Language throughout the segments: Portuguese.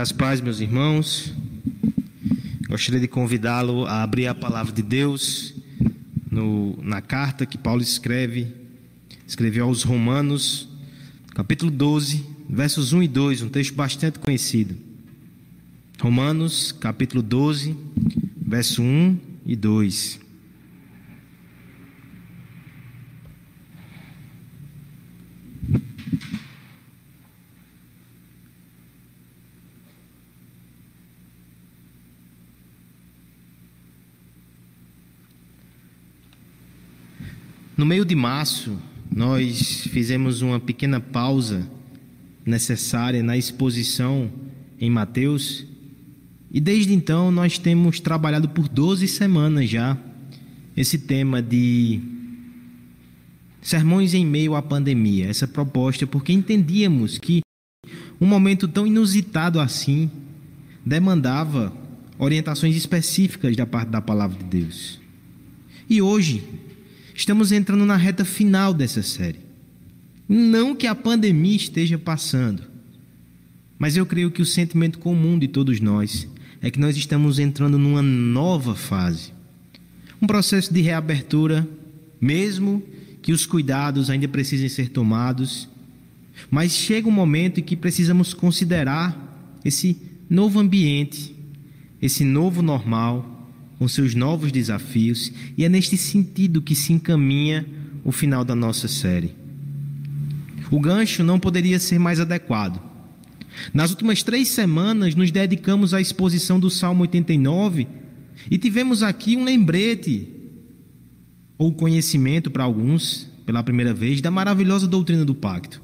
As paz, meus irmãos. Gostaria de convidá-lo a abrir a palavra de Deus no, na carta que Paulo escreve, escreveu aos Romanos, capítulo 12, versos 1 e 2, um texto bastante conhecido. Romanos, capítulo 12, verso 1 e 2. No meio de março, nós fizemos uma pequena pausa necessária na exposição em Mateus, e desde então nós temos trabalhado por 12 semanas já esse tema de sermões em meio à pandemia, essa proposta, porque entendíamos que um momento tão inusitado assim demandava orientações específicas da parte da palavra de Deus. E hoje, Estamos entrando na reta final dessa série. Não que a pandemia esteja passando, mas eu creio que o sentimento comum de todos nós é que nós estamos entrando numa nova fase. Um processo de reabertura, mesmo que os cuidados ainda precisem ser tomados, mas chega um momento em que precisamos considerar esse novo ambiente, esse novo normal com seus novos desafios, e é neste sentido que se encaminha o final da nossa série. O gancho não poderia ser mais adequado. Nas últimas três semanas, nos dedicamos à exposição do Salmo 89 e tivemos aqui um lembrete, ou conhecimento para alguns, pela primeira vez, da maravilhosa doutrina do pacto.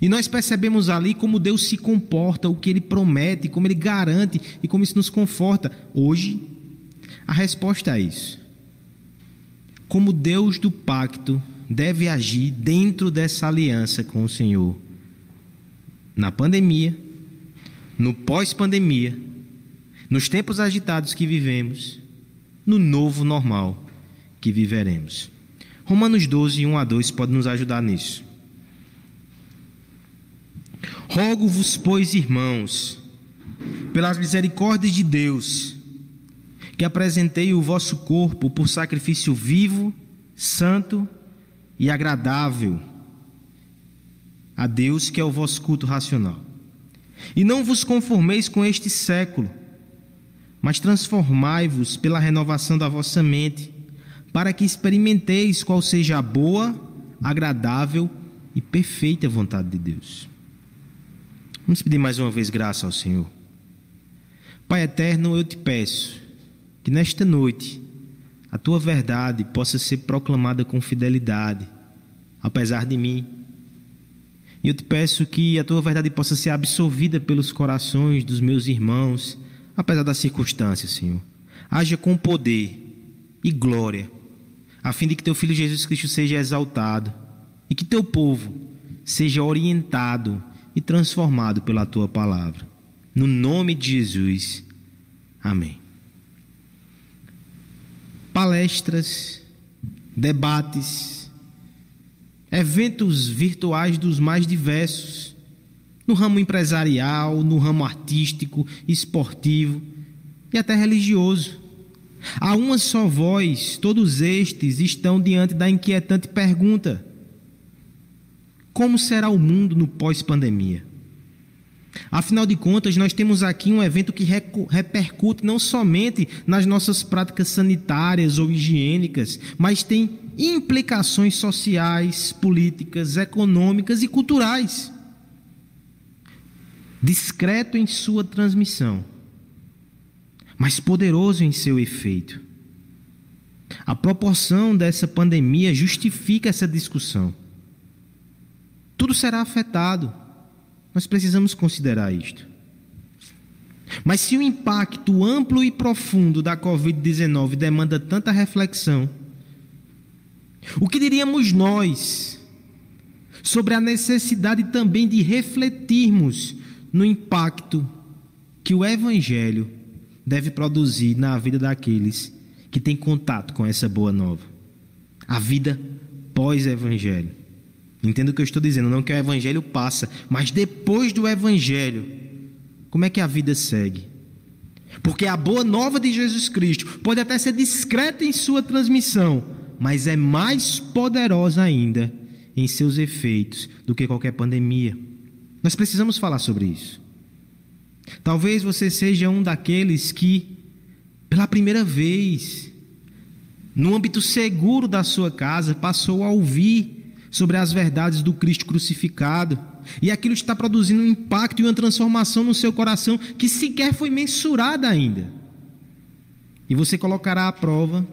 E nós percebemos ali como Deus se comporta, o que Ele promete, como Ele garante e como isso nos conforta. Hoje, a resposta é isso. Como Deus do pacto deve agir dentro dessa aliança com o Senhor, na pandemia, no pós-pandemia, nos tempos agitados que vivemos, no novo normal que viveremos. Romanos 12, 1 a 2 pode nos ajudar nisso. Rogo-vos, pois, irmãos, pelas misericórdias de Deus, que apresentei o vosso corpo por sacrifício vivo, santo e agradável a Deus, que é o vosso culto racional. E não vos conformeis com este século, mas transformai-vos pela renovação da vossa mente, para que experimenteis qual seja a boa, agradável e perfeita vontade de Deus. Vamos pedir mais uma vez graça ao Senhor. Pai eterno, eu te peço que nesta noite a tua verdade possa ser proclamada com fidelidade, apesar de mim. E eu te peço que a tua verdade possa ser absorvida pelos corações dos meus irmãos, apesar das circunstâncias, Senhor. Haja com poder e glória, a fim de que teu filho Jesus Cristo seja exaltado e que teu povo seja orientado e transformado pela tua palavra. No nome de Jesus. Amém palestras, debates, eventos virtuais dos mais diversos, no ramo empresarial, no ramo artístico, esportivo e até religioso. A uma só voz, todos estes estão diante da inquietante pergunta: como será o mundo no pós-pandemia? Afinal de contas, nós temos aqui um evento que repercute não somente nas nossas práticas sanitárias ou higiênicas, mas tem implicações sociais, políticas, econômicas e culturais. Discreto em sua transmissão, mas poderoso em seu efeito. A proporção dessa pandemia justifica essa discussão. Tudo será afetado nós precisamos considerar isto. Mas se o impacto amplo e profundo da Covid-19 demanda tanta reflexão, o que diríamos nós sobre a necessidade também de refletirmos no impacto que o Evangelho deve produzir na vida daqueles que têm contato com essa boa nova? A vida pós-Evangelho. Entenda o que eu estou dizendo, não que o evangelho passa, mas depois do evangelho, como é que a vida segue? Porque a boa nova de Jesus Cristo pode até ser discreta em sua transmissão, mas é mais poderosa ainda em seus efeitos do que qualquer pandemia. Nós precisamos falar sobre isso. Talvez você seja um daqueles que, pela primeira vez, no âmbito seguro da sua casa, passou a ouvir sobre as verdades do Cristo crucificado. E aquilo está produzindo um impacto e uma transformação no seu coração que sequer foi mensurada ainda. E você colocará à prova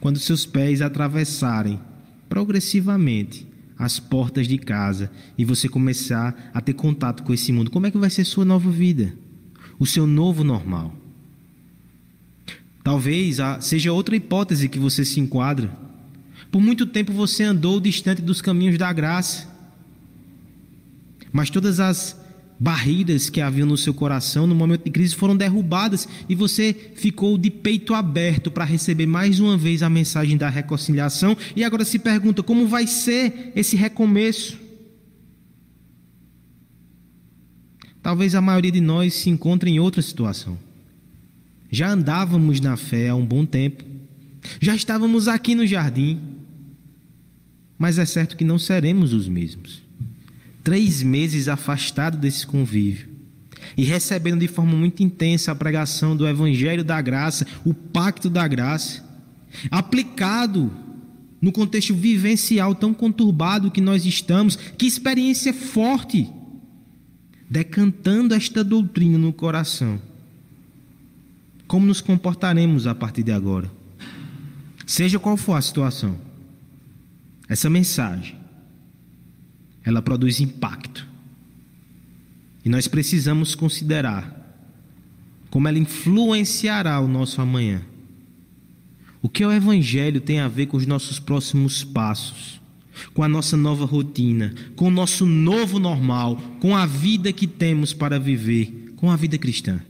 quando seus pés atravessarem progressivamente as portas de casa e você começar a ter contato com esse mundo. Como é que vai ser sua nova vida? O seu novo normal? Talvez seja outra hipótese que você se enquadra. Por muito tempo você andou distante dos caminhos da graça. Mas todas as barreiras que haviam no seu coração no momento de crise foram derrubadas e você ficou de peito aberto para receber mais uma vez a mensagem da reconciliação e agora se pergunta como vai ser esse recomeço. Talvez a maioria de nós se encontre em outra situação. Já andávamos na fé há um bom tempo. Já estávamos aqui no jardim. Mas é certo que não seremos os mesmos. Três meses afastado desse convívio e recebendo de forma muito intensa a pregação do Evangelho da Graça, o Pacto da Graça, aplicado no contexto vivencial tão conturbado que nós estamos, que experiência forte, decantando esta doutrina no coração como nos comportaremos a partir de agora? Seja qual for a situação, essa mensagem, ela produz impacto. E nós precisamos considerar como ela influenciará o nosso amanhã. O que o Evangelho tem a ver com os nossos próximos passos, com a nossa nova rotina, com o nosso novo normal, com a vida que temos para viver, com a vida cristã.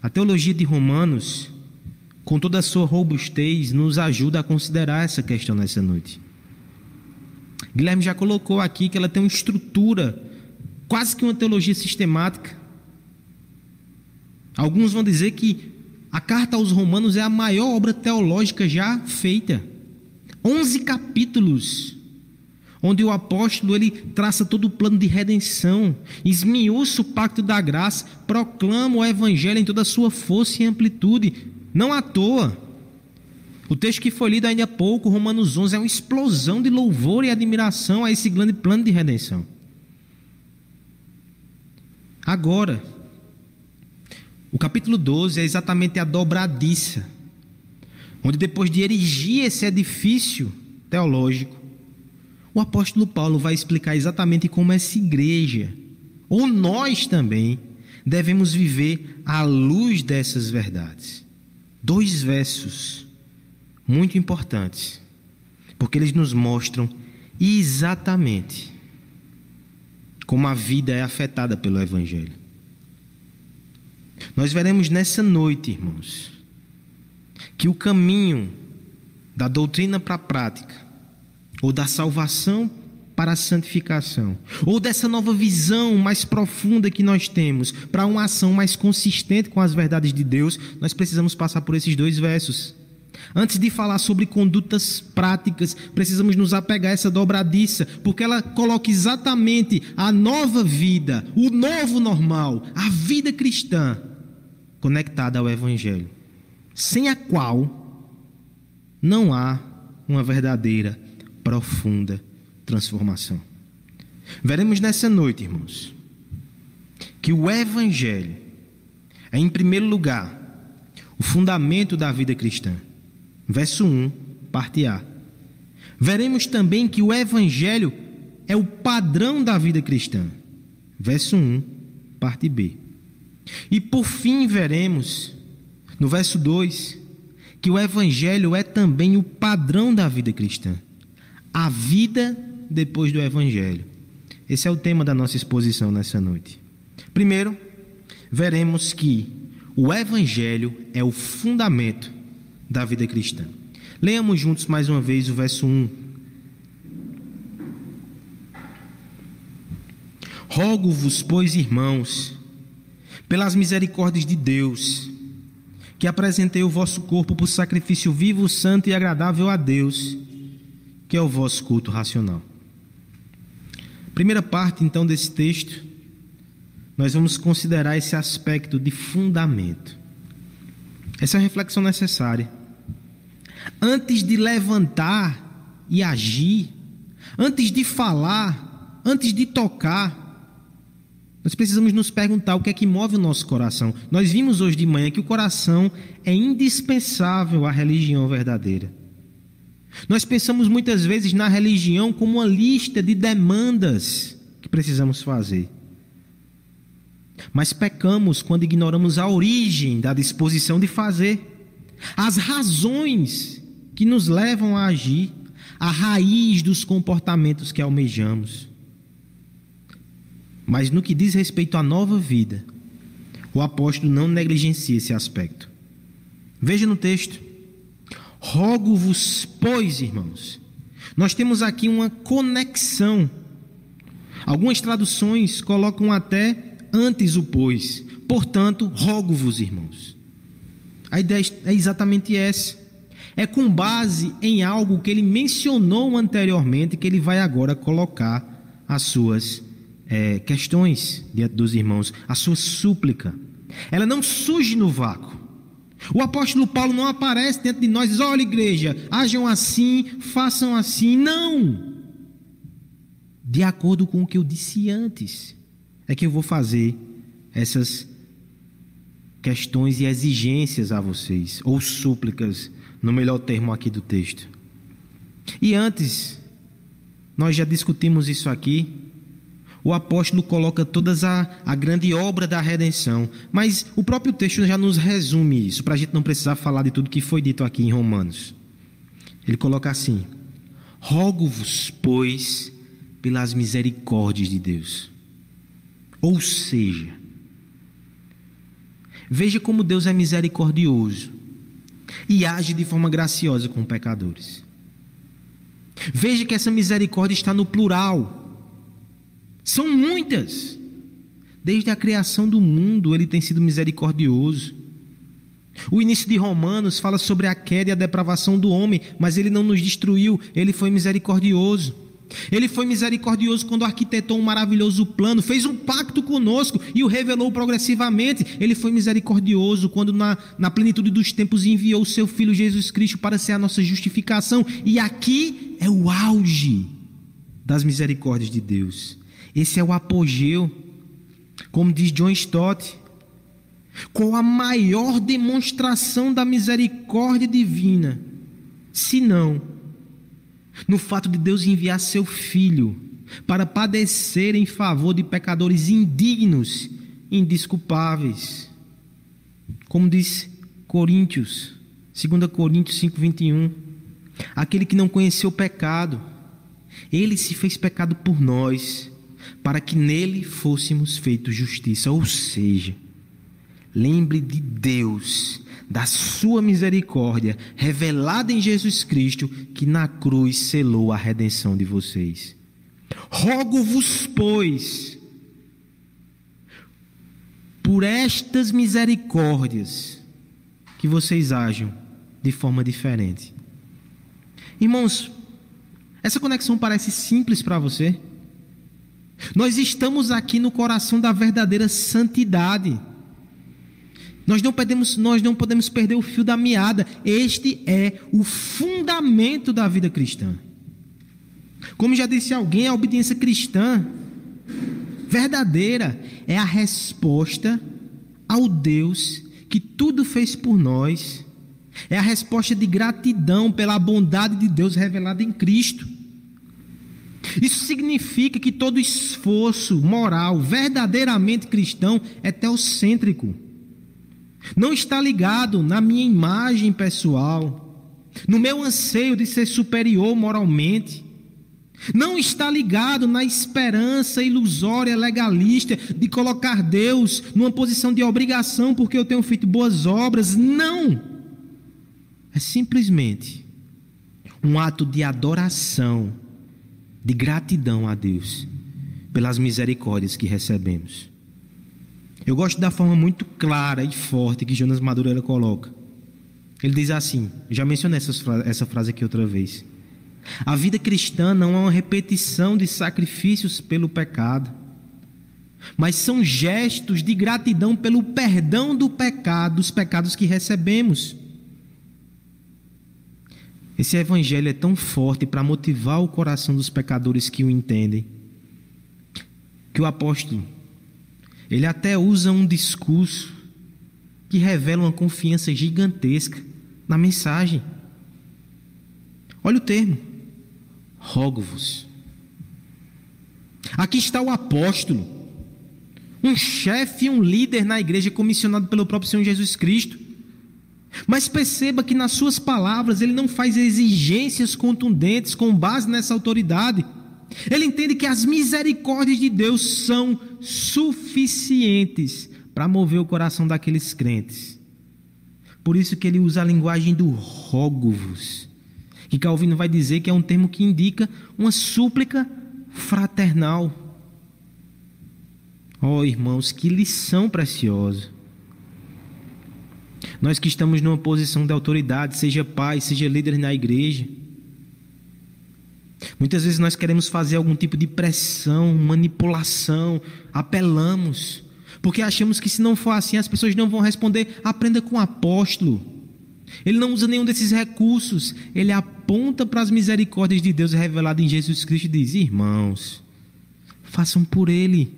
A teologia de Romanos, com toda a sua robustez, nos ajuda a considerar essa questão nessa noite. Guilherme já colocou aqui que ela tem uma estrutura, quase que uma teologia sistemática. Alguns vão dizer que a carta aos Romanos é a maior obra teológica já feita. Onze capítulos onde o apóstolo ele traça todo o plano de redenção, esmiuça o pacto da graça, proclama o evangelho em toda a sua força e amplitude, não à toa. O texto que foi lido ainda há pouco, Romanos 11, é uma explosão de louvor e admiração a esse grande plano de redenção. Agora, o capítulo 12 é exatamente a dobradiça, onde depois de erigir esse edifício teológico, o apóstolo Paulo vai explicar exatamente como essa igreja, ou nós também, devemos viver à luz dessas verdades. Dois versos muito importantes, porque eles nos mostram exatamente como a vida é afetada pelo Evangelho. Nós veremos nessa noite, irmãos, que o caminho da doutrina para a prática ou da salvação para a santificação, ou dessa nova visão mais profunda que nós temos para uma ação mais consistente com as verdades de Deus, nós precisamos passar por esses dois versos. Antes de falar sobre condutas práticas, precisamos nos apegar a essa dobradiça, porque ela coloca exatamente a nova vida, o novo normal, a vida cristã, conectada ao Evangelho, sem a qual não há uma verdadeira profunda transformação. Veremos nessa noite, irmãos, que o Evangelho é, em primeiro lugar, o fundamento da vida cristã. Verso 1, parte A. Veremos também que o Evangelho é o padrão da vida cristã. Verso 1, parte B. E por fim veremos, no verso 2, que o Evangelho é também o padrão da vida cristã a vida depois do Evangelho. Esse é o tema da nossa exposição nessa noite. Primeiro, veremos que o Evangelho é o fundamento da vida cristã. Leamos juntos mais uma vez o verso 1. Rogo-vos, pois, irmãos, pelas misericórdias de Deus, que apresentei o vosso corpo por sacrifício vivo, santo e agradável a Deus, que é o vosso culto racional. Primeira parte, então, desse texto, nós vamos considerar esse aspecto de fundamento. Essa é a reflexão necessária. Antes de levantar e agir, antes de falar, antes de tocar, nós precisamos nos perguntar o que é que move o nosso coração. Nós vimos hoje de manhã que o coração é indispensável à religião verdadeira. Nós pensamos muitas vezes na religião como uma lista de demandas que precisamos fazer. Mas pecamos quando ignoramos a origem da disposição de fazer, as razões que nos levam a agir, a raiz dos comportamentos que almejamos. Mas no que diz respeito à nova vida, o apóstolo não negligencia esse aspecto. Veja no texto: Rogo-vos, pois, irmãos. Nós temos aqui uma conexão. Algumas traduções colocam até antes o pois. Portanto, rogo-vos, irmãos. A ideia é exatamente essa. É com base em algo que ele mencionou anteriormente que ele vai agora colocar as suas é, questões diante dos irmãos, a sua súplica. Ela não surge no vácuo. O apóstolo Paulo não aparece dentro de nós e diz: olha, igreja, ajam assim, façam assim. Não! De acordo com o que eu disse antes, é que eu vou fazer essas questões e exigências a vocês, ou súplicas, no melhor termo aqui do texto. E antes, nós já discutimos isso aqui, o apóstolo coloca toda a, a grande obra da redenção, mas o próprio texto já nos resume isso, para a gente não precisar falar de tudo que foi dito aqui em Romanos. Ele coloca assim: Rogo-vos, pois, pelas misericórdias de Deus. Ou seja, veja como Deus é misericordioso e age de forma graciosa com pecadores. Veja que essa misericórdia está no plural. São muitas. Desde a criação do mundo, ele tem sido misericordioso. O início de Romanos fala sobre a queda e a depravação do homem, mas ele não nos destruiu, ele foi misericordioso. Ele foi misericordioso quando arquitetou um maravilhoso plano, fez um pacto conosco e o revelou progressivamente. Ele foi misericordioso quando, na, na plenitude dos tempos, enviou o seu Filho Jesus Cristo para ser a nossa justificação. E aqui é o auge das misericórdias de Deus. Esse é o apogeu, como diz John Stott, com a maior demonstração da misericórdia divina, se não no fato de Deus enviar seu filho para padecer em favor de pecadores indignos, indisculpáveis. Como diz Coríntios, 2 Coríntios 5:21, aquele que não conheceu o pecado, ele se fez pecado por nós, para que nele fôssemos feitos justiça. Ou seja, lembre de Deus, da sua misericórdia, revelada em Jesus Cristo, que na cruz selou a redenção de vocês. Rogo-vos, pois, por estas misericórdias, que vocês ajam de forma diferente. Irmãos, essa conexão parece simples para você? Nós estamos aqui no coração da verdadeira santidade. Nós não podemos, nós não podemos perder o fio da meada. Este é o fundamento da vida cristã. Como já disse alguém, a obediência cristã verdadeira é a resposta ao Deus que tudo fez por nós. É a resposta de gratidão pela bondade de Deus revelada em Cristo. Isso significa que todo esforço moral verdadeiramente cristão é teocêntrico. Não está ligado na minha imagem pessoal, no meu anseio de ser superior moralmente. Não está ligado na esperança ilusória legalista de colocar Deus numa posição de obrigação porque eu tenho feito boas obras. Não! É simplesmente um ato de adoração de gratidão a Deus pelas misericórdias que recebemos. Eu gosto da forma muito clara e forte que Jonas Madureira coloca. Ele diz assim: já mencionei essa frase aqui outra vez. A vida cristã não é uma repetição de sacrifícios pelo pecado, mas são gestos de gratidão pelo perdão do pecado, dos pecados que recebemos. Esse evangelho é tão forte para motivar o coração dos pecadores que o entendem, que o apóstolo ele até usa um discurso que revela uma confiança gigantesca na mensagem. Olha o termo: rogo-vos. Aqui está o apóstolo, um chefe um líder na igreja comissionado pelo próprio Senhor Jesus Cristo. Mas perceba que nas suas palavras ele não faz exigências contundentes com base nessa autoridade. Ele entende que as misericórdias de Deus são suficientes para mover o coração daqueles crentes. Por isso que ele usa a linguagem do rogo-vos, que Calvino vai dizer que é um termo que indica uma súplica fraternal. Oh, irmãos, que lição preciosa. Nós que estamos numa posição de autoridade, seja pai, seja líder na igreja, muitas vezes nós queremos fazer algum tipo de pressão, manipulação, apelamos, porque achamos que se não for assim as pessoas não vão responder. Aprenda com o apóstolo. Ele não usa nenhum desses recursos, ele aponta para as misericórdias de Deus reveladas em Jesus Cristo e diz: Irmãos, façam por ele.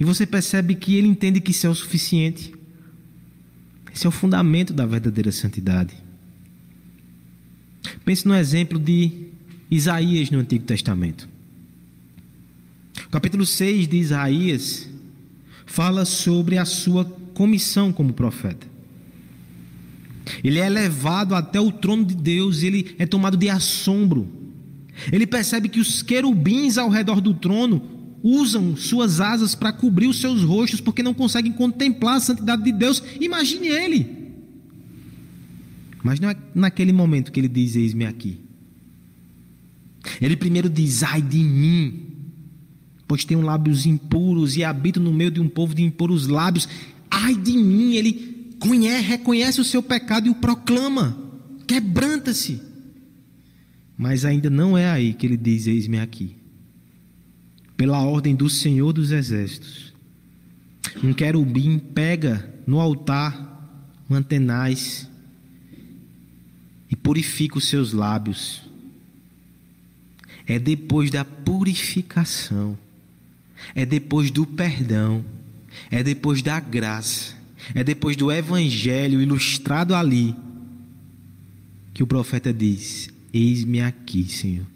E você percebe que ele entende que isso é o suficiente. Esse é o fundamento da verdadeira santidade. Pense no exemplo de Isaías no Antigo Testamento. O capítulo 6 de Isaías fala sobre a sua comissão como profeta. Ele é levado até o trono de Deus, ele é tomado de assombro. Ele percebe que os querubins ao redor do trono usam suas asas para cobrir os seus rostos porque não conseguem contemplar a santidade de Deus. Imagine ele. Mas não é naquele momento que ele diz: Eis-me aqui. Ele primeiro diz: Ai de mim, pois tenho lábios impuros e habito no meio de um povo de impuros lábios. Ai de mim, ele conhece, reconhece o seu pecado e o proclama. Quebranta-se. Mas ainda não é aí que ele diz: Eis-me aqui pela ordem do Senhor dos Exércitos. Um querubim pega no altar mantenais e purifica os seus lábios. É depois da purificação, é depois do perdão, é depois da graça, é depois do evangelho ilustrado ali, que o profeta diz: Eis-me aqui, Senhor.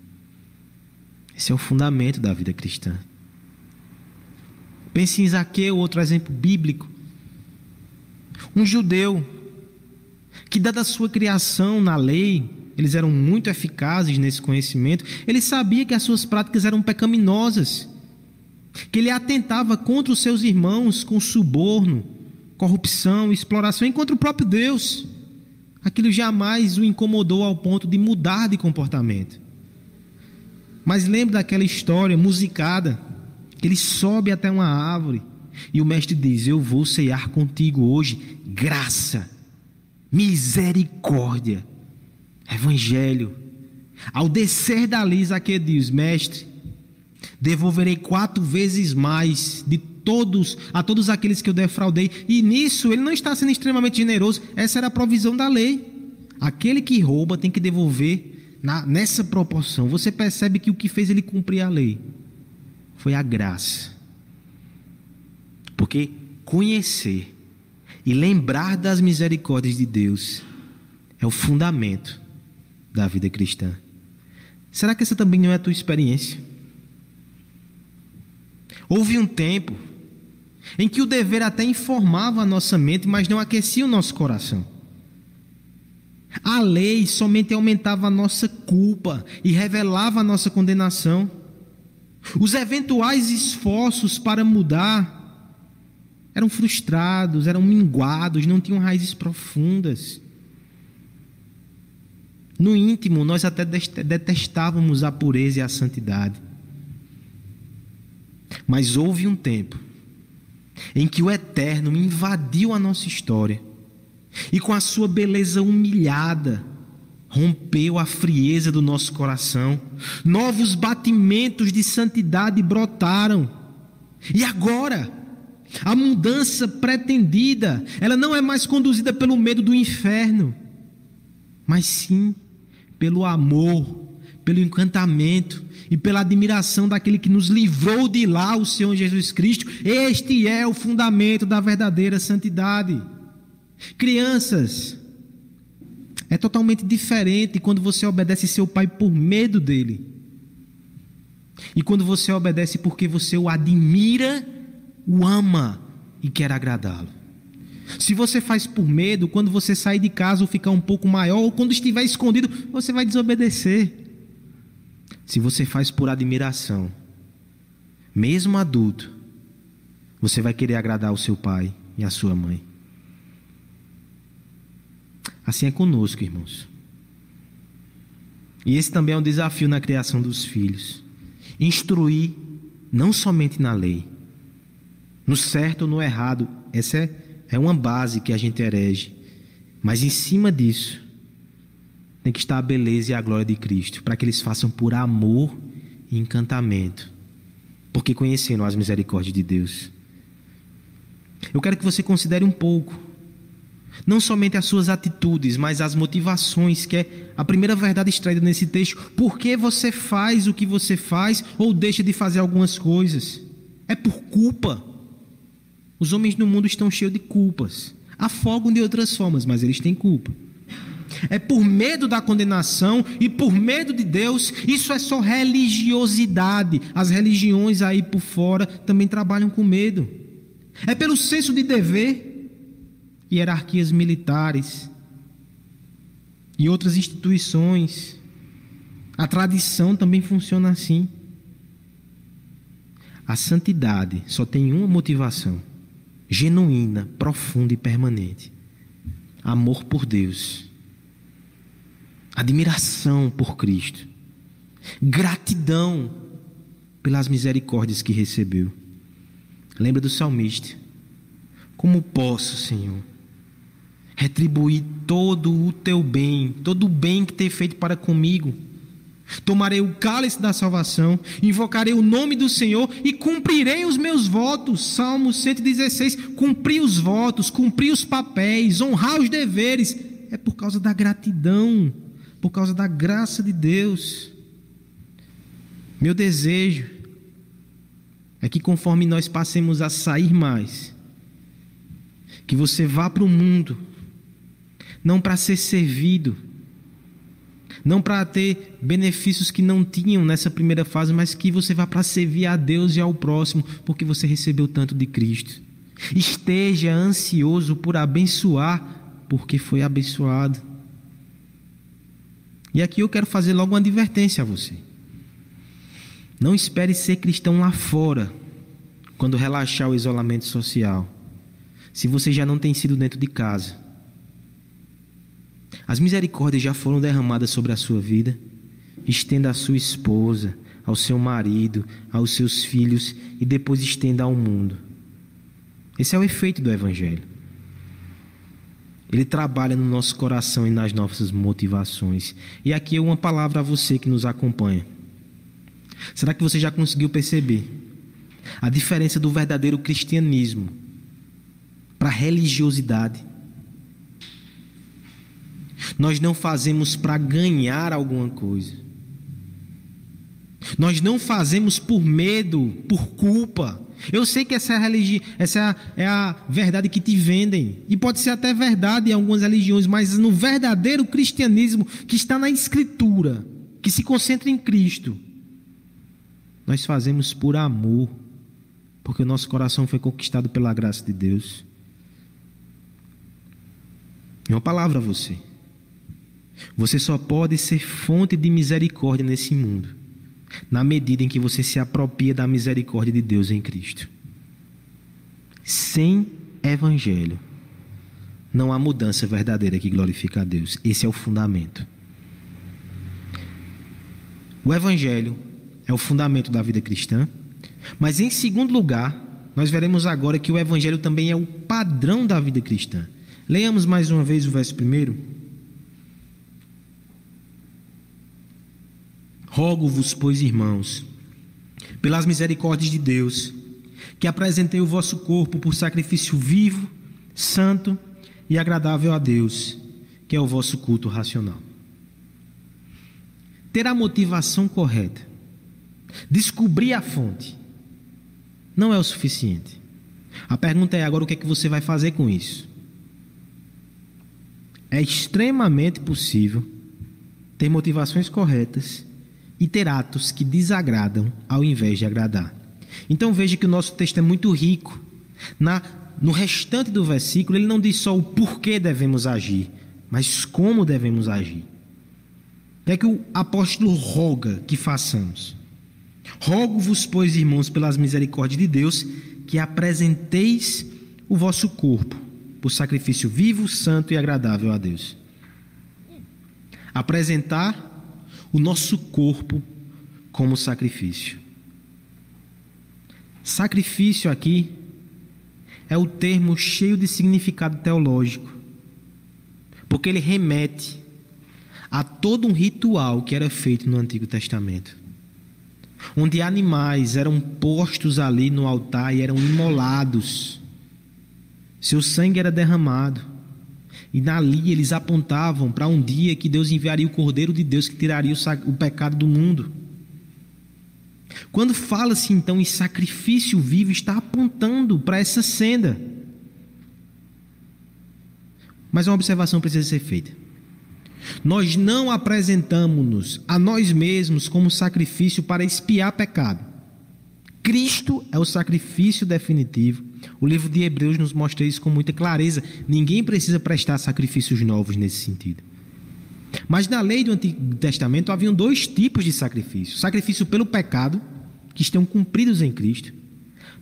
Esse é o fundamento da vida cristã. Pense em Zaqueu, outro exemplo bíblico. Um judeu que, dada a sua criação na lei, eles eram muito eficazes nesse conhecimento, ele sabia que as suas práticas eram pecaminosas, que ele atentava contra os seus irmãos com suborno, corrupção, exploração e contra o próprio Deus. Aquilo jamais o incomodou ao ponto de mudar de comportamento. Mas lembre daquela história musicada. Ele sobe até uma árvore e o mestre diz: Eu vou ceiar contigo hoje graça, misericórdia, evangelho. Ao descer dali, Zaqueu diz: Mestre, devolverei quatro vezes mais de todos a todos aqueles que eu defraudei. E nisso ele não está sendo extremamente generoso. Essa era a provisão da lei. Aquele que rouba tem que devolver na, nessa proporção, você percebe que o que fez ele cumprir a lei foi a graça. Porque conhecer e lembrar das misericórdias de Deus é o fundamento da vida cristã. Será que essa também não é a tua experiência? Houve um tempo em que o dever até informava a nossa mente, mas não aquecia o nosso coração. A lei somente aumentava a nossa culpa e revelava a nossa condenação. Os eventuais esforços para mudar eram frustrados, eram minguados, não tinham raízes profundas. No íntimo, nós até detestávamos a pureza e a santidade. Mas houve um tempo em que o Eterno invadiu a nossa história e, com a sua beleza humilhada, rompeu a frieza do nosso coração, novos batimentos de santidade brotaram. E agora, a mudança pretendida, ela não é mais conduzida pelo medo do inferno, mas sim pelo amor, pelo encantamento e pela admiração daquele que nos livrou de lá, o Senhor Jesus Cristo. Este é o fundamento da verdadeira santidade. Crianças, é totalmente diferente quando você obedece seu pai por medo dele. E quando você obedece porque você o admira, o ama e quer agradá-lo. Se você faz por medo, quando você sair de casa ou ficar um pouco maior, ou quando estiver escondido, você vai desobedecer. Se você faz por admiração, mesmo adulto, você vai querer agradar o seu pai e a sua mãe. Assim é conosco, irmãos. E esse também é um desafio na criação dos filhos. Instruir não somente na lei, no certo ou no errado, essa é, é uma base que a gente herege. Mas em cima disso, tem que estar a beleza e a glória de Cristo, para que eles façam por amor e encantamento, porque conhecendo as misericórdias de Deus. Eu quero que você considere um pouco não somente as suas atitudes, mas as motivações, que é a primeira verdade extraída nesse texto. Por que você faz o que você faz ou deixa de fazer algumas coisas? É por culpa. Os homens no mundo estão cheios de culpas. Afogam de outras formas, mas eles têm culpa. É por medo da condenação e por medo de Deus. Isso é só religiosidade. As religiões aí por fora também trabalham com medo. É pelo senso de dever hierarquias militares e outras instituições. A tradição também funciona assim. A santidade só tem uma motivação: genuína, profunda e permanente. Amor por Deus. Admiração por Cristo. Gratidão pelas misericórdias que recebeu. Lembra do salmista? Como posso, Senhor, retribuir todo o teu bem, todo o bem que tem feito para comigo. Tomarei o cálice da salvação, invocarei o nome do Senhor e cumprirei os meus votos. Salmo 116. Cumprir os votos, cumprir os papéis, honrar os deveres. É por causa da gratidão, por causa da graça de Deus. Meu desejo é que conforme nós passemos a sair mais, que você vá para o mundo não para ser servido, não para ter benefícios que não tinham nessa primeira fase, mas que você vá para servir a Deus e ao próximo, porque você recebeu tanto de Cristo. Esteja ansioso por abençoar, porque foi abençoado. E aqui eu quero fazer logo uma advertência a você. Não espere ser cristão lá fora, quando relaxar o isolamento social, se você já não tem sido dentro de casa. As misericórdias já foram derramadas sobre a sua vida. Estenda à sua esposa, ao seu marido, aos seus filhos e depois estenda ao mundo. Esse é o efeito do Evangelho. Ele trabalha no nosso coração e nas nossas motivações. E aqui é uma palavra a você que nos acompanha. Será que você já conseguiu perceber a diferença do verdadeiro cristianismo para a religiosidade? Nós não fazemos para ganhar alguma coisa. Nós não fazemos por medo, por culpa. Eu sei que essa é a, religi essa é é a verdade que te vendem. E pode ser até verdade em algumas religiões, mas no verdadeiro cristianismo que está na Escritura, que se concentra em Cristo, nós fazemos por amor, porque o nosso coração foi conquistado pela graça de Deus. É uma palavra a você. Você só pode ser fonte de misericórdia nesse mundo, na medida em que você se apropria da misericórdia de Deus em Cristo. Sem evangelho, não há mudança verdadeira que glorifica a Deus. Esse é o fundamento. O evangelho é o fundamento da vida cristã Mas em segundo lugar, nós veremos agora que o Evangelho também é o padrão da vida cristã. Leamos mais uma vez o verso primeiro. Rogo-vos, pois, irmãos, pelas misericórdias de Deus, que apresentei o vosso corpo por sacrifício vivo, santo e agradável a Deus, que é o vosso culto racional. Ter a motivação correta, descobrir a fonte, não é o suficiente. A pergunta é agora o que é que você vai fazer com isso? É extremamente possível ter motivações corretas e ter atos que desagradam ao invés de agradar. Então veja que o nosso texto é muito rico. Na, no restante do versículo, ele não diz só o porquê devemos agir, mas como devemos agir. É que o apóstolo roga que façamos? Rogo-vos, pois, irmãos, pelas misericórdias de Deus, que apresenteis o vosso corpo por sacrifício vivo, santo e agradável a Deus. Apresentar o nosso corpo como sacrifício. Sacrifício aqui é o termo cheio de significado teológico, porque ele remete a todo um ritual que era feito no Antigo Testamento, onde animais eram postos ali no altar e eram imolados, seu sangue era derramado, e dali eles apontavam para um dia que Deus enviaria o Cordeiro de Deus que tiraria o, pecado do mundo. Quando fala-se então em sacrifício vivo, está apontando para essa senda. Mas uma observação precisa ser feita. Nós não apresentamos-nos a nós mesmos como sacrifício para expiar pecado. Cristo é o sacrifício definitivo. O livro de Hebreus nos mostra isso com muita clareza. Ninguém precisa prestar sacrifícios novos nesse sentido. Mas na lei do Antigo Testamento haviam dois tipos de sacrifício: sacrifício pelo pecado, que estão cumpridos em Cristo,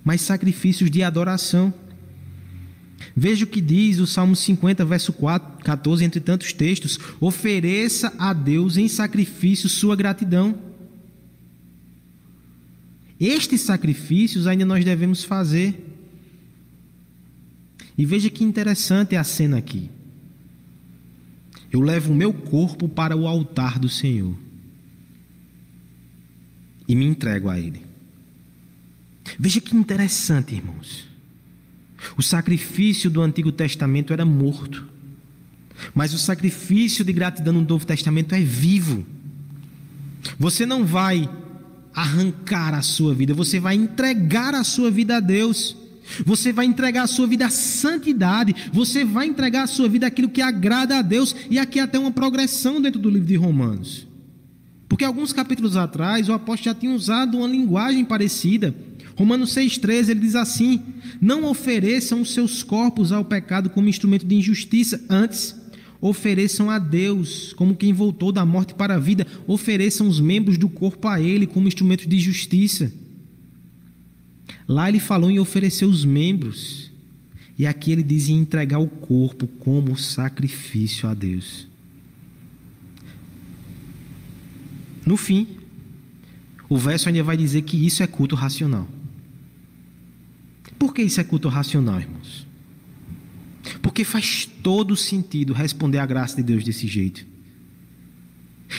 mas sacrifícios de adoração. Veja o que diz o Salmo 50, verso 4, 14, entre tantos textos: ofereça a Deus em sacrifício sua gratidão. Estes sacrifícios ainda nós devemos fazer. E veja que interessante a cena aqui. Eu levo o meu corpo para o altar do Senhor e me entrego a Ele. Veja que interessante, irmãos. O sacrifício do Antigo Testamento era morto, mas o sacrifício de gratidão no Novo Testamento é vivo. Você não vai arrancar a sua vida, você vai entregar a sua vida a Deus. Você vai entregar a sua vida à santidade, você vai entregar a sua vida àquilo que agrada a Deus, e aqui até uma progressão dentro do livro de Romanos. Porque alguns capítulos atrás o apóstolo já tinha usado uma linguagem parecida. Romanos 6,13 ele diz assim: Não ofereçam os seus corpos ao pecado como instrumento de injustiça, antes ofereçam a Deus como quem voltou da morte para a vida, ofereçam os membros do corpo a Ele como instrumentos de justiça. Lá ele falou em oferecer os membros, e aqui ele diz em entregar o corpo como sacrifício a Deus. No fim, o verso ainda vai dizer que isso é culto racional. Por que isso é culto racional, irmãos? Porque faz todo sentido responder à graça de Deus desse jeito.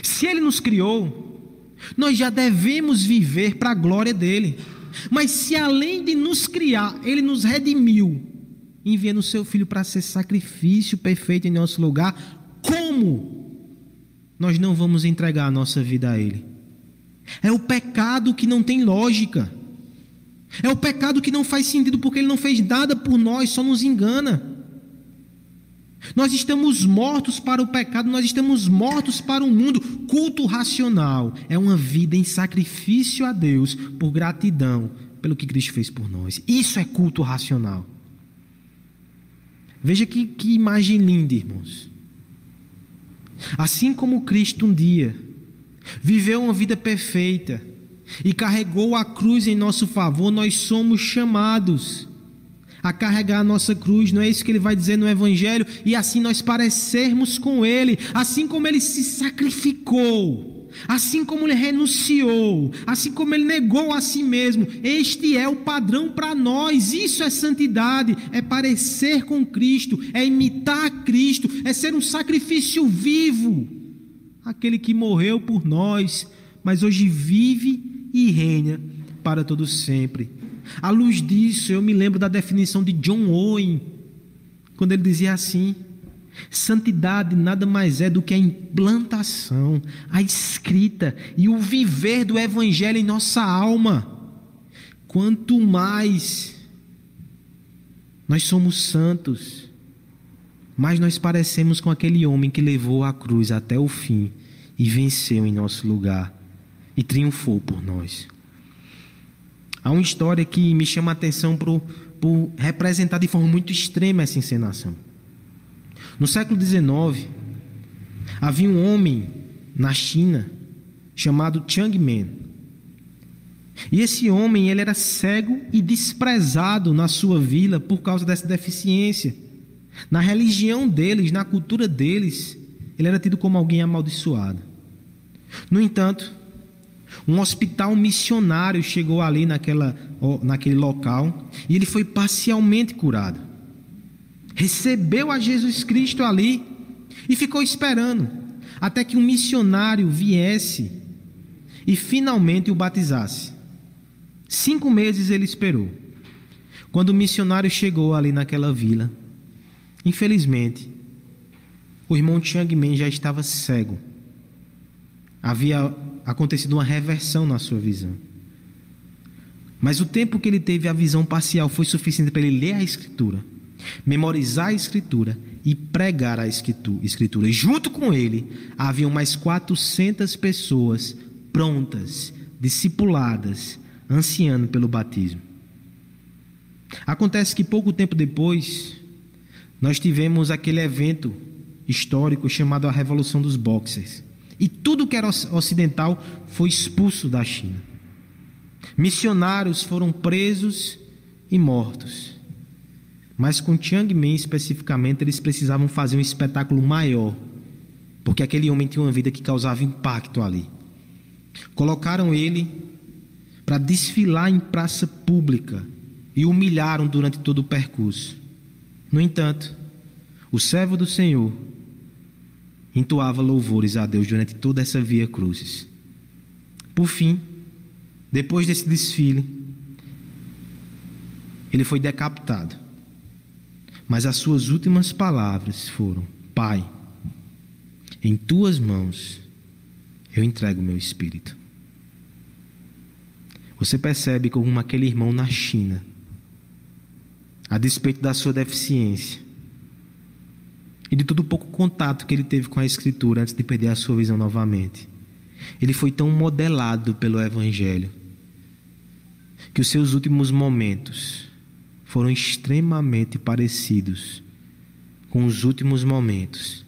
Se Ele nos criou, nós já devemos viver para a glória dele. Mas se além de nos criar, Ele nos redimiu, enviando o seu Filho para ser sacrifício perfeito em nosso lugar, como nós não vamos entregar a nossa vida a Ele? É o pecado que não tem lógica. É o pecado que não faz sentido porque Ele não fez nada por nós, só nos engana. Nós estamos mortos para o pecado, nós estamos mortos para o mundo. Culto racional é uma vida em sacrifício a Deus por gratidão pelo que Cristo fez por nós. Isso é culto racional. Veja que, que imagem linda, irmãos. Assim como Cristo um dia viveu uma vida perfeita e carregou a cruz em nosso favor, nós somos chamados a carregar a nossa cruz, não é isso que ele vai dizer no Evangelho, e assim nós parecermos com ele, assim como ele se sacrificou assim como ele renunciou, assim como ele negou a si mesmo, este é o padrão para nós. Isso é santidade, é parecer com Cristo, é imitar Cristo, é ser um sacrifício vivo. Aquele que morreu por nós, mas hoje vive e reina para todo sempre. À luz disso, eu me lembro da definição de John Owen, quando ele dizia assim: Santidade nada mais é do que a implantação, a escrita e o viver do Evangelho em nossa alma. Quanto mais nós somos santos, mais nós parecemos com aquele homem que levou a cruz até o fim e venceu em nosso lugar e triunfou por nós. Há uma história que me chama a atenção por, por representar de forma muito extrema essa encenação. No século XIX, havia um homem na China chamado Chiang Men. E esse homem ele era cego e desprezado na sua vila por causa dessa deficiência. Na religião deles, na cultura deles, ele era tido como alguém amaldiçoado. No entanto, um hospital missionário chegou ali naquela, naquele local e ele foi parcialmente curado recebeu a Jesus Cristo ali e ficou esperando até que um missionário viesse e finalmente o batizasse. Cinco meses ele esperou. Quando o missionário chegou ali naquela vila, infelizmente, o irmão Chiang Men já estava cego. Havia acontecido uma reversão na sua visão. Mas o tempo que ele teve a visão parcial foi suficiente para ele ler a Escritura memorizar a Escritura e pregar a Escritura. E junto com ele haviam mais 400 pessoas prontas, discipuladas, ansiando pelo batismo. Acontece que pouco tempo depois, nós tivemos aquele evento histórico chamado a Revolução dos Boxers. E tudo que era ocidental foi expulso da China. Missionários foram presos e mortos. Mas com Chiang Men especificamente, eles precisavam fazer um espetáculo maior, porque aquele homem tinha uma vida que causava impacto ali. Colocaram ele para desfilar em praça pública e humilharam durante todo o percurso. No entanto, o servo do Senhor entoava louvores a Deus durante toda essa via cruzes. Por fim, depois desse desfile, ele foi decapitado. Mas as suas últimas palavras foram: Pai, em tuas mãos eu entrego o meu espírito. Você percebe como aquele irmão na China, a despeito da sua deficiência e de todo o pouco contato que ele teve com a Escritura antes de perder a sua visão novamente, ele foi tão modelado pelo Evangelho que os seus últimos momentos foram extremamente parecidos com os últimos momentos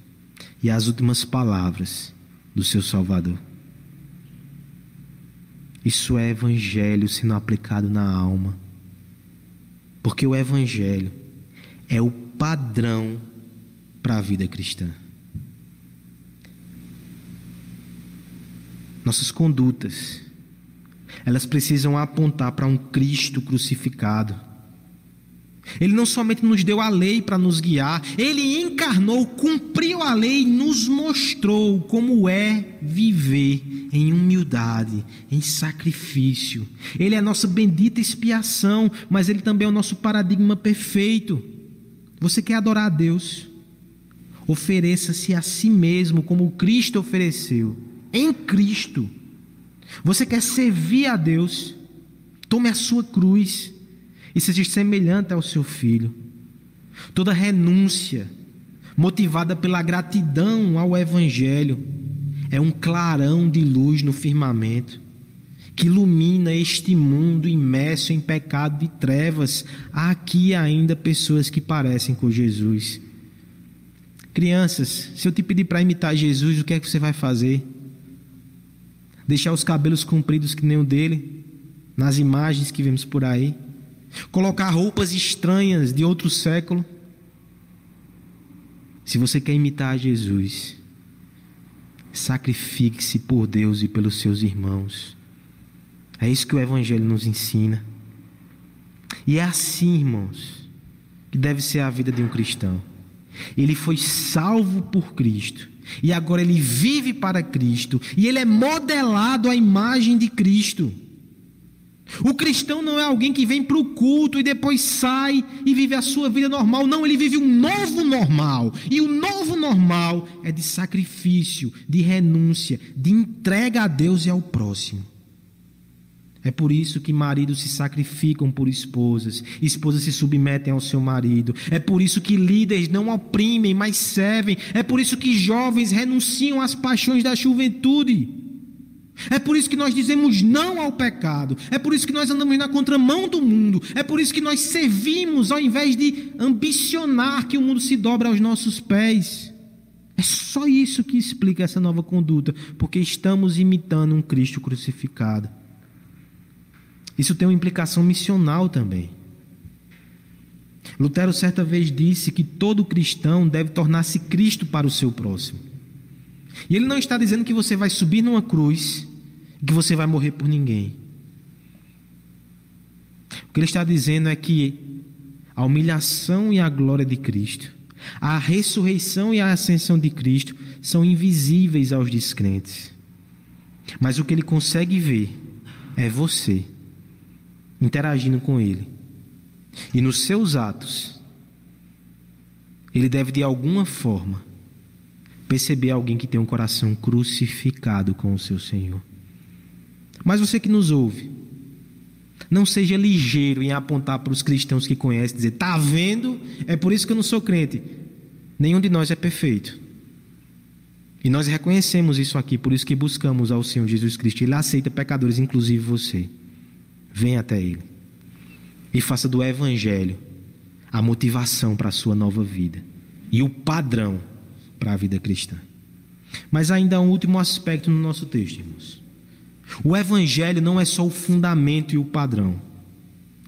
e as últimas palavras do seu Salvador. Isso é evangelho sendo aplicado na alma. Porque o evangelho é o padrão para a vida cristã. Nossas condutas, elas precisam apontar para um Cristo crucificado ele não somente nos deu a lei para nos guiar, ele encarnou, cumpriu a lei e nos mostrou como é viver em humildade, em sacrifício. Ele é a nossa bendita expiação, mas ele também é o nosso paradigma perfeito. Você quer adorar a Deus? Ofereça-se a si mesmo como Cristo ofereceu, em Cristo. Você quer servir a Deus? Tome a sua cruz e seja semelhante ao seu filho. Toda renúncia, motivada pela gratidão ao Evangelho, é um clarão de luz no firmamento que ilumina este mundo imerso em pecado e trevas. Há aqui ainda pessoas que parecem com Jesus. Crianças, se eu te pedir para imitar Jesus, o que é que você vai fazer? Deixar os cabelos compridos que nem o dele, nas imagens que vemos por aí? colocar roupas estranhas de outro século. Se você quer imitar Jesus, Sacrifique-se por Deus e pelos seus irmãos. É isso que o Evangelho nos ensina. E é assim, irmãos, que deve ser a vida de um cristão. Ele foi salvo por Cristo. E agora ele vive para Cristo. E ele é modelado à imagem de Cristo. O cristão não é alguém que vem para o culto e depois sai e vive a sua vida normal. Não, ele vive um novo normal. E o novo normal é de sacrifício, de renúncia, de entrega a Deus e ao próximo. É por isso que maridos se sacrificam por esposas, esposas se submetem ao seu marido. É por isso que líderes não oprimem, mas servem. É por isso que jovens renunciam às paixões da juventude. É por isso que nós dizemos não ao pecado. É por isso que nós andamos na contramão do mundo. É por isso que nós servimos ao invés de ambicionar que o mundo se dobre aos nossos pés. É só isso que explica essa nova conduta, porque estamos imitando um Cristo crucificado. Isso tem uma implicação missional também. Lutero certa vez disse que todo cristão deve tornar-se Cristo para o seu próximo. E ele não está dizendo que você vai subir numa cruz e que você vai morrer por ninguém. O que ele está dizendo é que a humilhação e a glória de Cristo, a ressurreição e a ascensão de Cristo são invisíveis aos descrentes. Mas o que ele consegue ver é você interagindo com Ele. E nos seus atos, ele deve de alguma forma perceber alguém que tem um coração crucificado com o seu Senhor. Mas você que nos ouve, não seja ligeiro em apontar para os cristãos que conhecem, dizer, está vendo? É por isso que eu não sou crente. Nenhum de nós é perfeito. E nós reconhecemos isso aqui, por isso que buscamos ao Senhor Jesus Cristo. Ele aceita pecadores, inclusive você. Venha até Ele e faça do Evangelho a motivação para a sua nova vida e o padrão para a vida cristã. Mas ainda há um último aspecto no nosso texto, irmãos. O Evangelho não é só o fundamento e o padrão,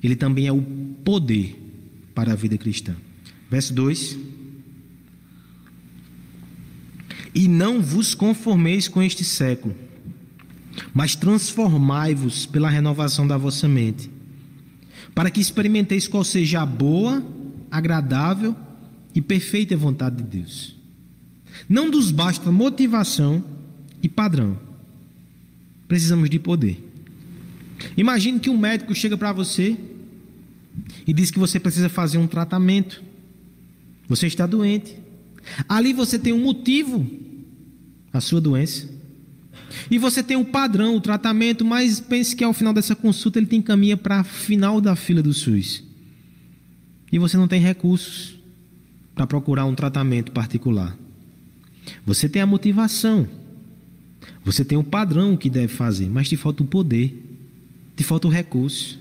ele também é o poder para a vida cristã. Verso 2: E não vos conformeis com este século mas transformai-vos pela renovação da vossa mente, para que experimenteis qual seja a boa, agradável e perfeita vontade de Deus. Não nos basta motivação e padrão. Precisamos de poder. Imagine que um médico chega para você e diz que você precisa fazer um tratamento. Você está doente. Ali você tem um motivo a sua doença. E você tem o padrão, o tratamento, mas pense que ao final dessa consulta ele tem caminha para final da fila do SUS. E você não tem recursos para procurar um tratamento particular. Você tem a motivação. Você tem o padrão que deve fazer, mas te falta o poder, te falta o recurso.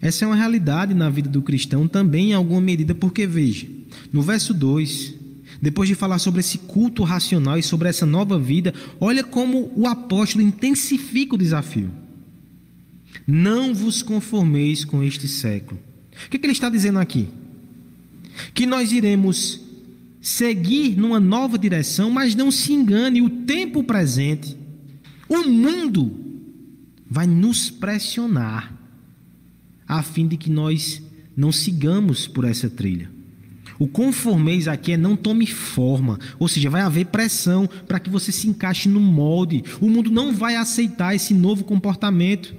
Essa é uma realidade na vida do cristão também em alguma medida, porque veja, no verso 2, depois de falar sobre esse culto racional e sobre essa nova vida, olha como o apóstolo intensifica o desafio. Não vos conformeis com este século. O que, que ele está dizendo aqui? Que nós iremos seguir numa nova direção, mas não se engane, o tempo presente, o mundo vai nos pressionar a fim de que nós não sigamos por essa trilha. O conformeis aqui é não tome forma, ou seja, vai haver pressão para que você se encaixe no molde. O mundo não vai aceitar esse novo comportamento.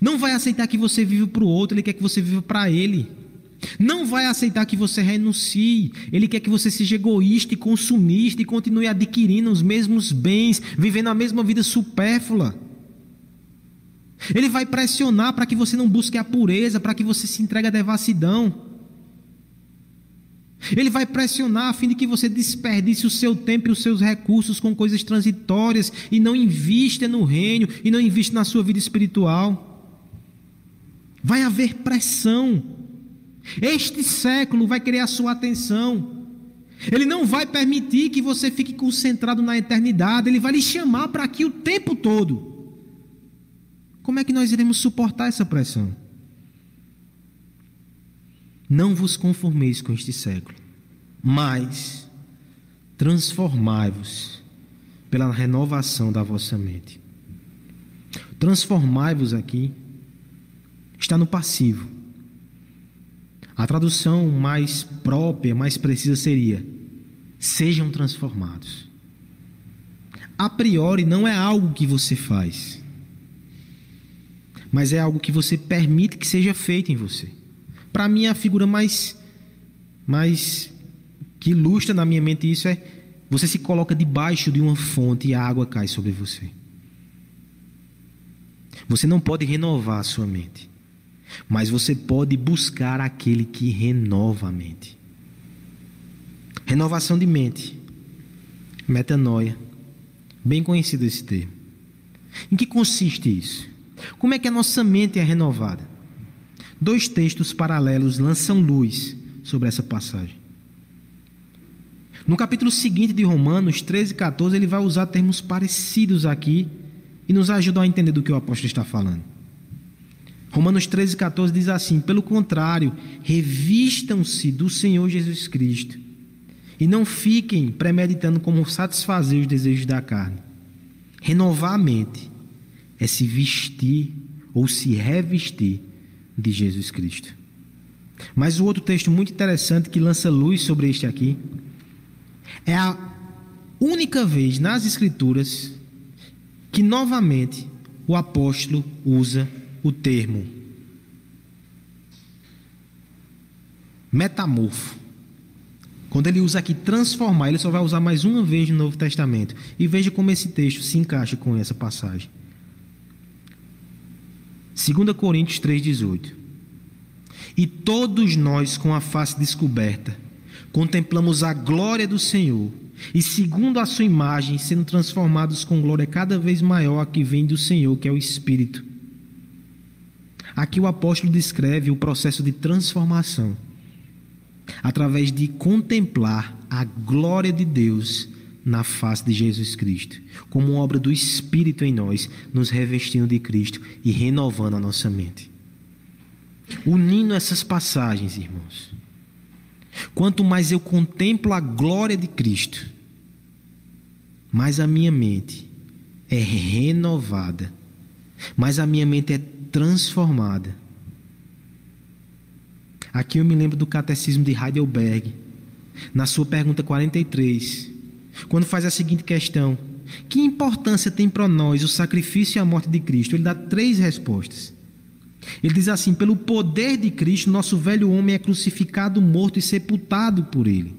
Não vai aceitar que você vive para o outro, ele quer que você viva para ele. Não vai aceitar que você renuncie, ele quer que você seja egoísta e consumista e continue adquirindo os mesmos bens, vivendo a mesma vida supérflua. Ele vai pressionar para que você não busque a pureza, para que você se entregue à devassidão. Ele vai pressionar a fim de que você desperdice o seu tempo e os seus recursos com coisas transitórias e não invista no reino e não invista na sua vida espiritual. Vai haver pressão. Este século vai querer a sua atenção. Ele não vai permitir que você fique concentrado na eternidade, ele vai lhe chamar para aqui o tempo todo. Como é que nós iremos suportar essa pressão? Não vos conformeis com este século, mas transformai-vos pela renovação da vossa mente. Transformai-vos aqui está no passivo. A tradução mais própria, mais precisa seria: sejam transformados. A priori não é algo que você faz, mas é algo que você permite que seja feito em você. Para mim, a figura mais, mais que ilustra na minha mente isso é você se coloca debaixo de uma fonte e a água cai sobre você. Você não pode renovar a sua mente, mas você pode buscar aquele que renova a mente. Renovação de mente, metanoia, bem conhecido esse termo. Em que consiste isso? Como é que a nossa mente é renovada? Dois textos paralelos lançam luz sobre essa passagem. No capítulo seguinte de Romanos 13 e 14, ele vai usar termos parecidos aqui e nos ajudam a entender do que o apóstolo está falando. Romanos 13 e 14 diz assim: Pelo contrário, revistam-se do Senhor Jesus Cristo e não fiquem premeditando como satisfazer os desejos da carne. Renovar a mente é se vestir ou se revestir de Jesus Cristo. Mas o outro texto muito interessante que lança luz sobre este aqui é a única vez nas Escrituras que novamente o apóstolo usa o termo metamorfo. Quando ele usa aqui transformar, ele só vai usar mais uma vez no Novo Testamento. E veja como esse texto se encaixa com essa passagem. 2 Coríntios 3,18 E todos nós, com a face descoberta, contemplamos a glória do Senhor, e segundo a sua imagem, sendo transformados com glória cada vez maior a que vem do Senhor, que é o Espírito. Aqui o apóstolo descreve o processo de transformação, através de contemplar a glória de Deus na face de Jesus Cristo, como obra do Espírito em nós, nos revestindo de Cristo e renovando a nossa mente. Unindo essas passagens, irmãos, Quanto mais eu contemplo a glória de Cristo, mais a minha mente é renovada, mais a minha mente é transformada. Aqui eu me lembro do catecismo de Heidelberg, na sua pergunta 43, quando faz a seguinte questão: Que importância tem para nós o sacrifício e a morte de Cristo? Ele dá três respostas. Ele diz assim: pelo poder de Cristo, nosso velho homem é crucificado, morto e sepultado por ele.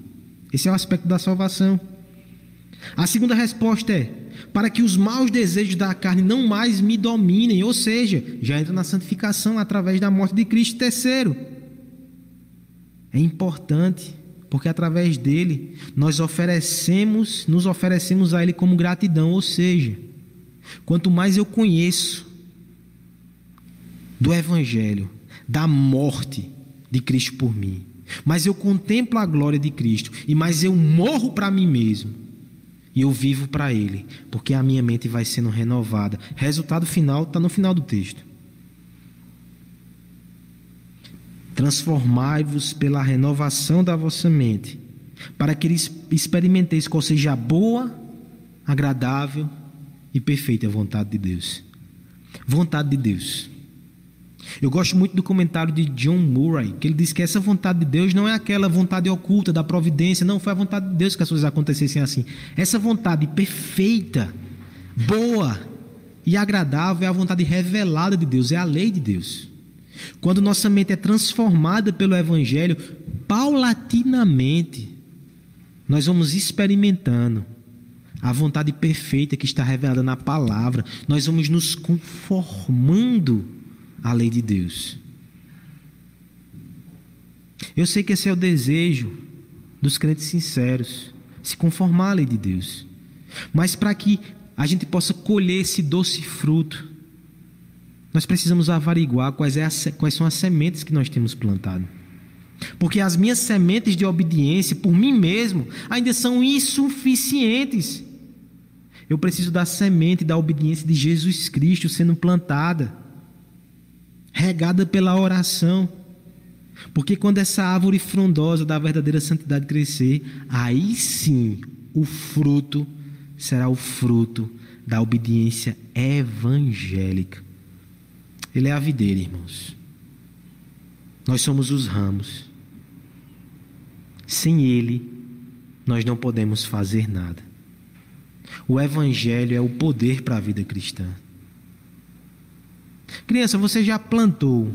Esse é o aspecto da salvação. A segunda resposta é: para que os maus desejos da carne não mais me dominem, ou seja, já entra na santificação através da morte de Cristo. Terceiro, é importante, porque através dele nós oferecemos, nos oferecemos a ele como gratidão, ou seja, quanto mais eu conheço do Evangelho, da morte de Cristo por mim. Mas eu contemplo a glória de Cristo, e mais eu morro para mim mesmo. E eu vivo para Ele, porque a minha mente vai sendo renovada. Resultado final está no final do texto. Transformai-vos pela renovação da vossa mente, para que experimenteis qual seja a boa, agradável e perfeita vontade de Deus. Vontade de Deus. Eu gosto muito do comentário de John Murray, que ele diz que essa vontade de Deus não é aquela vontade oculta da providência, não foi a vontade de Deus que as coisas acontecessem assim. Essa vontade perfeita, boa e agradável é a vontade revelada de Deus, é a lei de Deus. Quando nossa mente é transformada pelo Evangelho, paulatinamente, nós vamos experimentando a vontade perfeita que está revelada na palavra, nós vamos nos conformando a lei de Deus. Eu sei que esse é o desejo dos crentes sinceros, se conformar à lei de Deus. Mas para que a gente possa colher esse doce fruto, nós precisamos averiguar quais, é a, quais são as sementes que nós temos plantado. Porque as minhas sementes de obediência por mim mesmo ainda são insuficientes. Eu preciso da semente da obediência de Jesus Cristo sendo plantada regada pela oração. Porque quando essa árvore frondosa da verdadeira santidade crescer, aí sim o fruto será o fruto da obediência evangélica. Ele é a videira, irmãos. Nós somos os ramos. Sem ele, nós não podemos fazer nada. O Evangelho é o poder para a vida cristã. Criança, você já plantou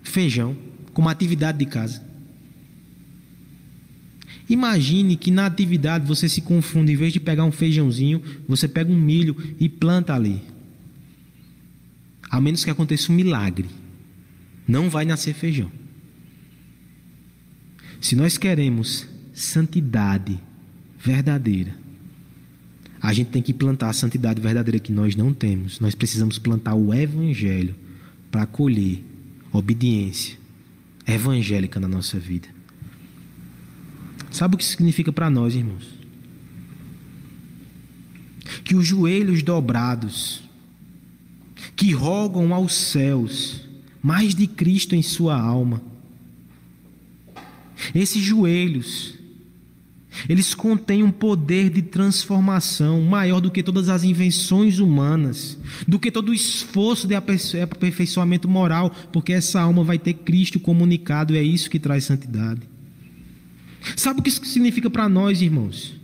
feijão como atividade de casa? Imagine que na atividade você se confunde, em vez de pegar um feijãozinho, você pega um milho e planta ali. A menos que aconteça um milagre, não vai nascer feijão. Se nós queremos santidade verdadeira, a gente tem que plantar a santidade verdadeira que nós não temos. Nós precisamos plantar o evangelho para colher obediência evangélica na nossa vida. Sabe o que significa para nós, irmãos? Que os joelhos dobrados, que rogam aos céus mais de Cristo em sua alma, esses joelhos, eles contêm um poder de transformação maior do que todas as invenções humanas, do que todo o esforço de aperfeiçoamento moral, porque essa alma vai ter Cristo comunicado e é isso que traz santidade. Sabe o que isso significa para nós, irmãos?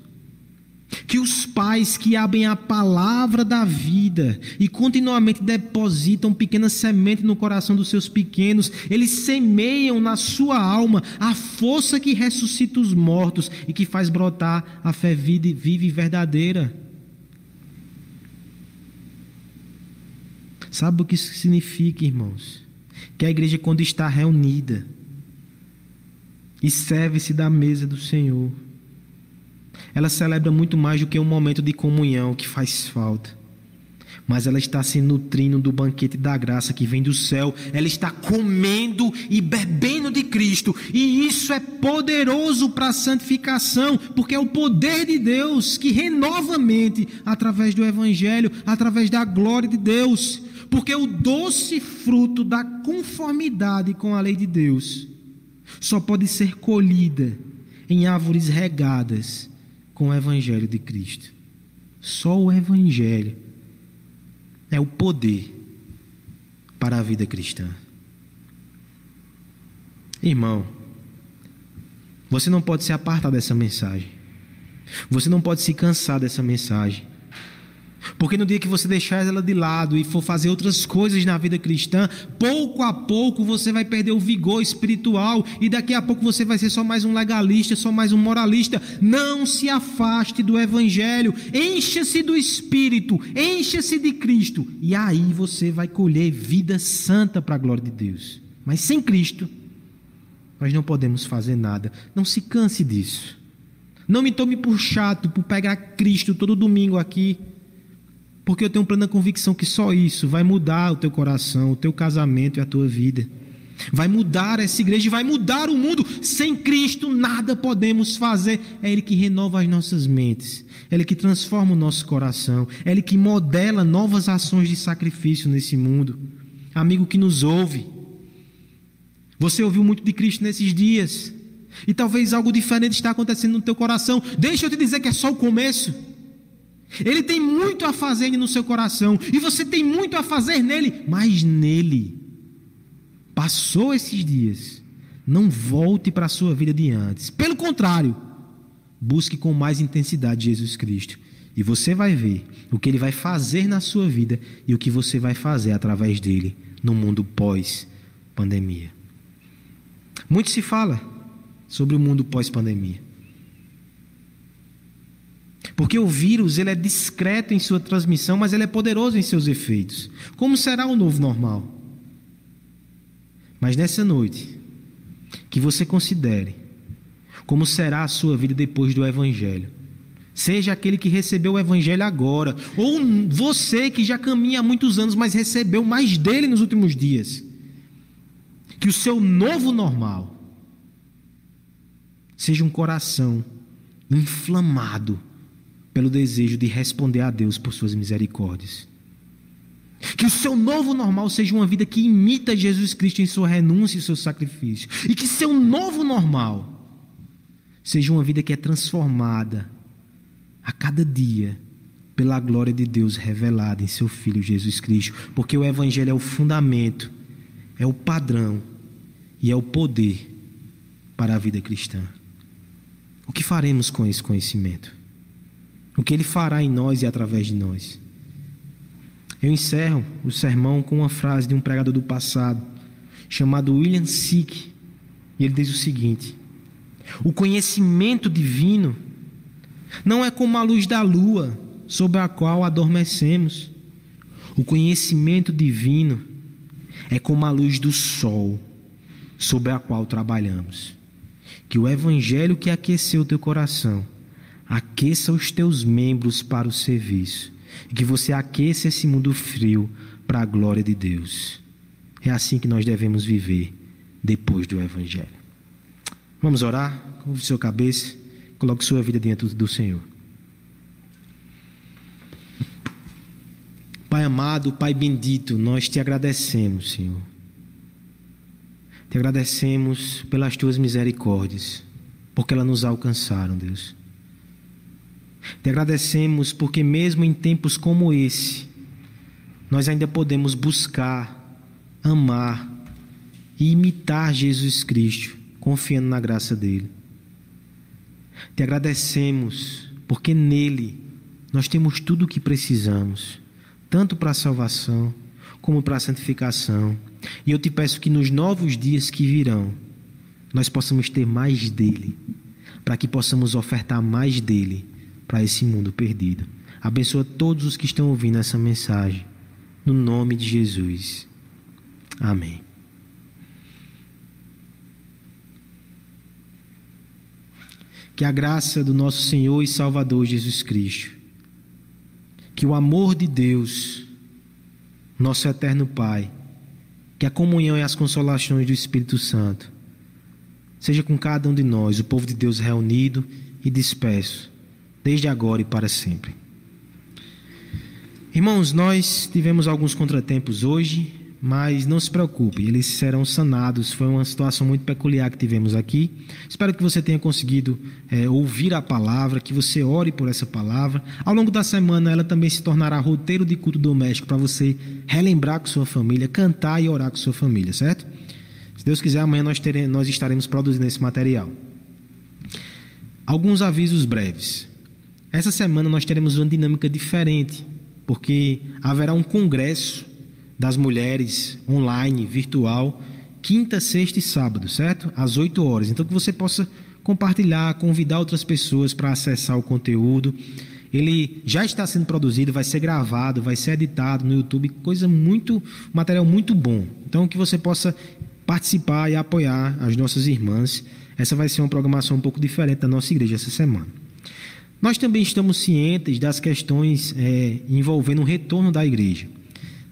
Que os pais que abrem a palavra da vida e continuamente depositam pequena semente no coração dos seus pequenos, eles semeiam na sua alma a força que ressuscita os mortos e que faz brotar a fé viva e verdadeira. Sabe o que isso significa, irmãos? Que a igreja, quando está reunida e serve-se da mesa do Senhor, ela celebra muito mais do que um momento de comunhão que faz falta. Mas ela está se nutrindo do banquete da graça que vem do céu. Ela está comendo e bebendo de Cristo. E isso é poderoso para a santificação, porque é o poder de Deus que renova a mente através do Evangelho, através da glória de Deus. Porque o doce fruto da conformidade com a lei de Deus só pode ser colhida em árvores regadas com o Evangelho de Cristo. Só o Evangelho é o poder para a vida cristã. Irmão, você não pode se apartar dessa mensagem. Você não pode se cansar dessa mensagem. Porque no dia que você deixar ela de lado e for fazer outras coisas na vida cristã, pouco a pouco você vai perder o vigor espiritual e daqui a pouco você vai ser só mais um legalista, só mais um moralista. Não se afaste do evangelho, encha-se do espírito, encha-se de Cristo e aí você vai colher vida santa para a glória de Deus. Mas sem Cristo, nós não podemos fazer nada. Não se canse disso. Não me tome por chato por pegar Cristo todo domingo aqui porque eu tenho plena convicção que só isso vai mudar o teu coração, o teu casamento e a tua vida. Vai mudar essa igreja, vai mudar o mundo. Sem Cristo nada podemos fazer. É Ele que renova as nossas mentes, é Ele que transforma o nosso coração, é Ele que modela novas ações de sacrifício nesse mundo. Amigo que nos ouve, você ouviu muito de Cristo nesses dias, e talvez algo diferente está acontecendo no teu coração. Deixa eu te dizer que é só o começo. Ele tem muito a fazer no seu coração e você tem muito a fazer nele, mas nele. Passou esses dias, não volte para a sua vida de antes. Pelo contrário, busque com mais intensidade Jesus Cristo e você vai ver o que ele vai fazer na sua vida e o que você vai fazer através dele no mundo pós-pandemia. Muito se fala sobre o mundo pós-pandemia. Porque o vírus ele é discreto em sua transmissão, mas ele é poderoso em seus efeitos. Como será o novo normal? Mas nessa noite, que você considere como será a sua vida depois do Evangelho. Seja aquele que recebeu o Evangelho agora, ou você que já caminha há muitos anos, mas recebeu mais dele nos últimos dias. Que o seu novo normal seja um coração inflamado pelo desejo de responder a Deus por suas misericórdias. Que o seu novo normal seja uma vida que imita Jesus Cristo em sua renúncia e seu sacrifício. E que seu novo normal seja uma vida que é transformada a cada dia pela glória de Deus revelada em seu Filho Jesus Cristo, porque o Evangelho é o fundamento, é o padrão e é o poder para a vida cristã. O que faremos com esse conhecimento? O que ele fará em nós e através de nós? Eu encerro o sermão com uma frase de um pregador do passado, chamado William Sick, e ele diz o seguinte: O conhecimento divino não é como a luz da lua sobre a qual adormecemos. O conhecimento divino é como a luz do sol sobre a qual trabalhamos. Que o evangelho que aqueceu teu coração aqueça os teus membros para o serviço. E que você aqueça esse mundo frio para a glória de Deus. É assim que nós devemos viver depois do evangelho. Vamos orar? Curve sua cabeça, coloque sua vida diante do Senhor. Pai amado, Pai bendito, nós te agradecemos, Senhor. Te agradecemos pelas tuas misericórdias, porque elas nos alcançaram, Deus. Te agradecemos porque, mesmo em tempos como esse, nós ainda podemos buscar, amar e imitar Jesus Cristo, confiando na graça dele. Te agradecemos porque nele nós temos tudo o que precisamos tanto para a salvação como para a santificação. E eu te peço que nos novos dias que virão, nós possamos ter mais dele, para que possamos ofertar mais dele para esse mundo perdido. Abençoa todos os que estão ouvindo essa mensagem, no nome de Jesus. Amém. Que a graça do nosso Senhor e Salvador Jesus Cristo que o amor de Deus, nosso eterno Pai, que a comunhão e as consolações do Espírito Santo, seja com cada um de nós, o povo de Deus reunido e disperso, desde agora e para sempre. Irmãos, nós tivemos alguns contratempos hoje, mas não se preocupe, eles serão sanados. Foi uma situação muito peculiar que tivemos aqui. Espero que você tenha conseguido é, ouvir a palavra, que você ore por essa palavra. Ao longo da semana, ela também se tornará roteiro de culto doméstico para você relembrar com sua família, cantar e orar com sua família, certo? Se Deus quiser, amanhã nós, teremos, nós estaremos produzindo esse material. Alguns avisos breves. Essa semana nós teremos uma dinâmica diferente, porque haverá um congresso das mulheres online, virtual, quinta, sexta e sábado, certo? Às 8 horas. Então que você possa compartilhar, convidar outras pessoas para acessar o conteúdo. Ele já está sendo produzido, vai ser gravado, vai ser editado no YouTube, coisa muito, material muito bom. Então que você possa participar e apoiar as nossas irmãs. Essa vai ser uma programação um pouco diferente da nossa igreja essa semana. Nós também estamos cientes das questões é, envolvendo o retorno da igreja.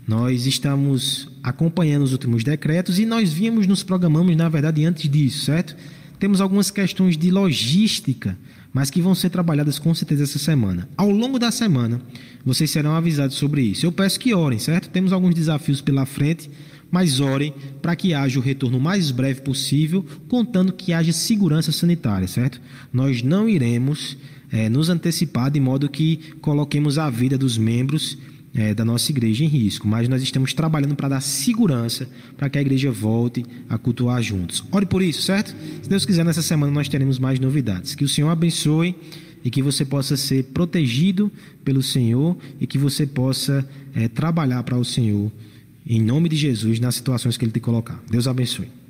Nós estamos acompanhando os últimos decretos e nós vimos, nos programamos, na verdade, antes disso, certo? Temos algumas questões de logística, mas que vão ser trabalhadas com certeza essa semana. Ao longo da semana, vocês serão avisados sobre isso. Eu peço que orem, certo? Temos alguns desafios pela frente, mas orem para que haja o retorno mais breve possível, contando que haja segurança sanitária, certo? Nós não iremos é, nos antecipar de modo que coloquemos a vida dos membros é, da nossa igreja em risco, mas nós estamos trabalhando para dar segurança para que a igreja volte a cultuar juntos. Ore por isso, certo? Se Deus quiser, nessa semana nós teremos mais novidades. Que o Senhor abençoe e que você possa ser protegido pelo Senhor e que você possa é, trabalhar para o Senhor, em nome de Jesus, nas situações que Ele te colocar. Deus abençoe.